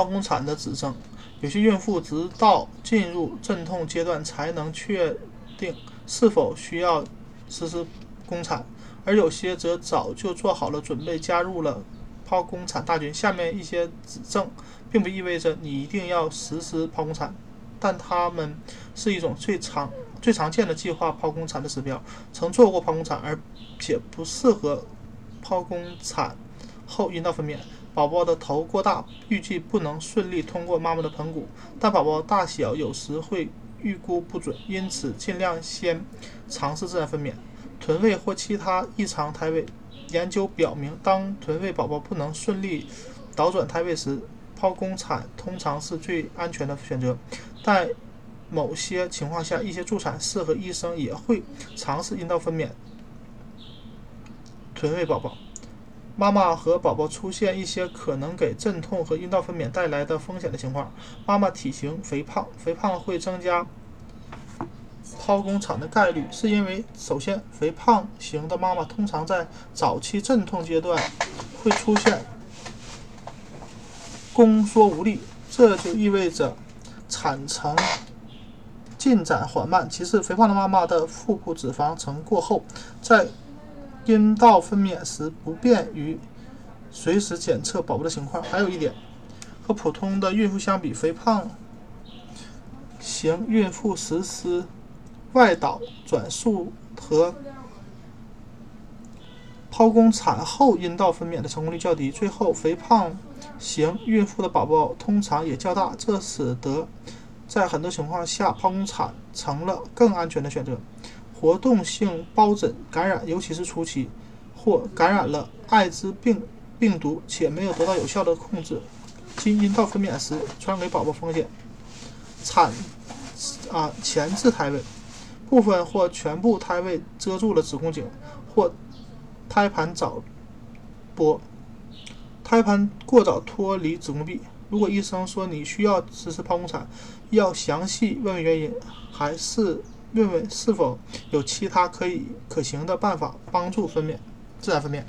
剖宫产的指征。有些孕妇直到进入阵痛阶段才能确定是否需要实施宫产，而有些则早就做好了准备，加入了剖宫产大军。下面一些指证，并不意味着你一定要实施剖宫产，但它们是一种最常最常见的计划剖宫产的指标。曾做过剖宫产而且不适合剖宫产后阴道分娩。宝宝的头过大，预计不能顺利通过妈妈的盆骨，但宝宝大小有时会预估不准，因此尽量先尝试自然分娩。臀位或其他异常胎位，研究表明，当臀位宝宝不能顺利倒转胎位时，剖宫产通常是最安全的选择。但某些情况下，一些助产士和医生也会尝试阴道分娩臀位宝宝。妈妈和宝宝出现一些可能给阵痛和阴道分娩带来的风险的情况。妈妈体型肥胖，肥胖会增加剖宫产的概率，是因为首先，肥胖型的妈妈通常在早期阵痛阶段会出现宫缩无力，这就意味着产程进展缓慢。其次，肥胖的妈妈的腹部脂肪层过厚，在阴道分娩时不便于随时检测宝宝的情况。还有一点，和普通的孕妇相比，肥胖型孕妇实施外导转术和剖宫产后阴道分娩的成功率较低。最后，肥胖型孕妇的宝宝通常也较大，这使得在很多情况下剖宫产成了更安全的选择。活动性疱疹感染，尤其是初期，或感染了艾滋病病毒且没有得到有效的控制，经阴道分娩时传染给宝宝风险。产啊前置胎位，部分或全部胎位遮住了子宫颈，或胎盘早剥，胎盘过早脱离子宫壁。如果医生说你需要实施剖宫产，要详细问问原因，还是？问问是否有其他可以可行的办法帮助分娩自然分娩？